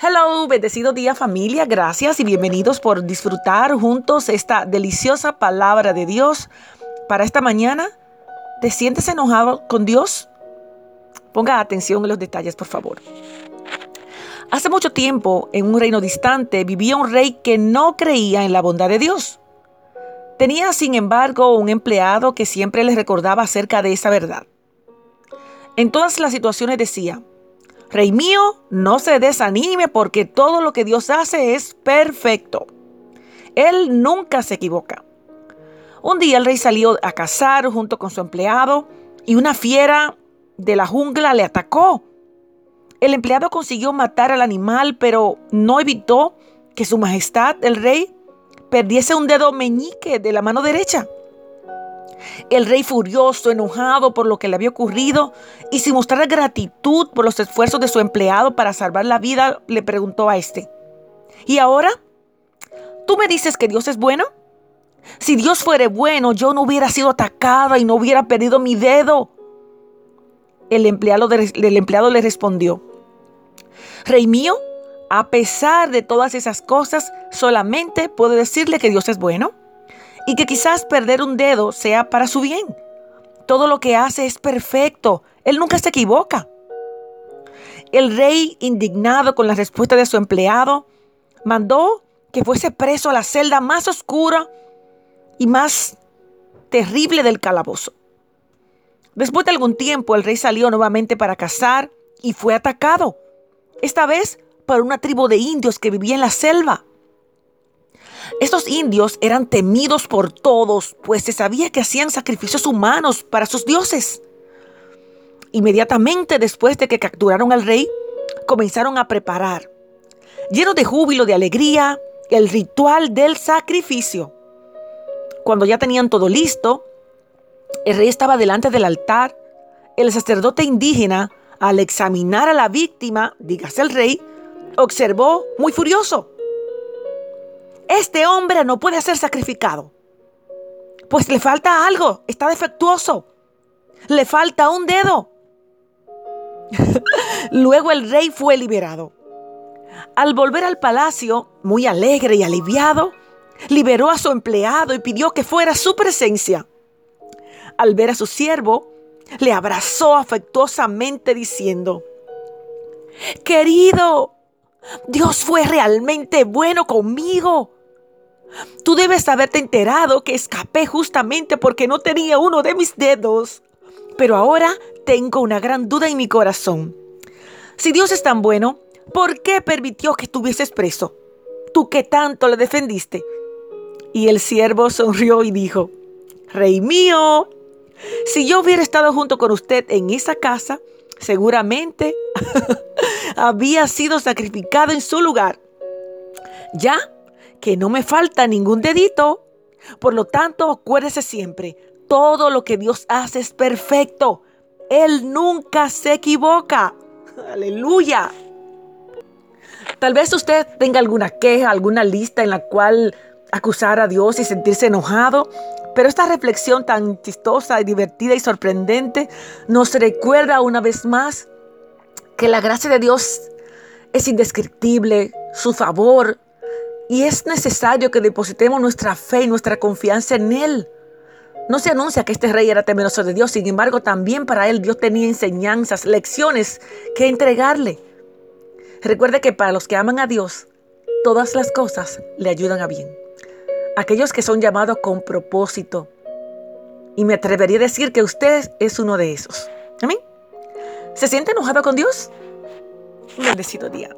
Hello, bendecido día familia, gracias y bienvenidos por disfrutar juntos esta deliciosa palabra de Dios para esta mañana. ¿Te sientes enojado con Dios? Ponga atención en los detalles, por favor. Hace mucho tiempo, en un reino distante, vivía un rey que no creía en la bondad de Dios. Tenía, sin embargo, un empleado que siempre le recordaba acerca de esa verdad. En todas las situaciones decía, Rey mío, no se desanime porque todo lo que Dios hace es perfecto. Él nunca se equivoca. Un día el rey salió a cazar junto con su empleado y una fiera de la jungla le atacó. El empleado consiguió matar al animal, pero no evitó que su majestad, el rey, perdiese un dedo meñique de la mano derecha. El rey furioso, enojado por lo que le había ocurrido y sin mostrar gratitud por los esfuerzos de su empleado para salvar la vida, le preguntó a este, ¿y ahora? ¿Tú me dices que Dios es bueno? Si Dios fuere bueno, yo no hubiera sido atacada y no hubiera perdido mi dedo. El empleado, el empleado le respondió, Rey mío, a pesar de todas esas cosas, solamente puedo decirle que Dios es bueno y que quizás perder un dedo sea para su bien. Todo lo que hace es perfecto. Él nunca se equivoca. El rey, indignado con la respuesta de su empleado, mandó que fuese preso a la celda más oscura y más terrible del calabozo. Después de algún tiempo, el rey salió nuevamente para cazar y fue atacado, esta vez por una tribu de indios que vivía en la selva. Estos indios eran temidos por todos, pues se sabía que hacían sacrificios humanos para sus dioses. Inmediatamente después de que capturaron al rey, comenzaron a preparar, llenos de júbilo, de alegría, el ritual del sacrificio. Cuando ya tenían todo listo, el rey estaba delante del altar. El sacerdote indígena, al examinar a la víctima, dígase el rey, observó muy furioso este hombre no puede ser sacrificado. Pues le falta algo, está defectuoso. Le falta un dedo. Luego el rey fue liberado. Al volver al palacio, muy alegre y aliviado, liberó a su empleado y pidió que fuera su presencia. Al ver a su siervo, le abrazó afectuosamente diciendo, Querido, Dios fue realmente bueno conmigo. Tú debes haberte enterado que escapé justamente porque no tenía uno de mis dedos. Pero ahora tengo una gran duda en mi corazón. Si Dios es tan bueno, ¿por qué permitió que estuvieses preso? Tú que tanto le defendiste. Y el siervo sonrió y dijo, Rey mío, si yo hubiera estado junto con usted en esa casa, seguramente había sido sacrificado en su lugar. Ya que no me falta ningún dedito. Por lo tanto, acuérdese siempre, todo lo que Dios hace es perfecto. Él nunca se equivoca. Aleluya. Tal vez usted tenga alguna queja, alguna lista en la cual acusar a Dios y sentirse enojado, pero esta reflexión tan chistosa divertida y sorprendente nos recuerda una vez más que la gracia de Dios es indescriptible, su favor, y es necesario que depositemos nuestra fe y nuestra confianza en Él. No se anuncia que este rey era temeroso de Dios, sin embargo también para él Dios tenía enseñanzas, lecciones que entregarle. Recuerde que para los que aman a Dios, todas las cosas le ayudan a bien. Aquellos que son llamados con propósito. Y me atrevería a decir que usted es uno de esos. Amén. ¿Se siente enojado con Dios? Un bendecido día.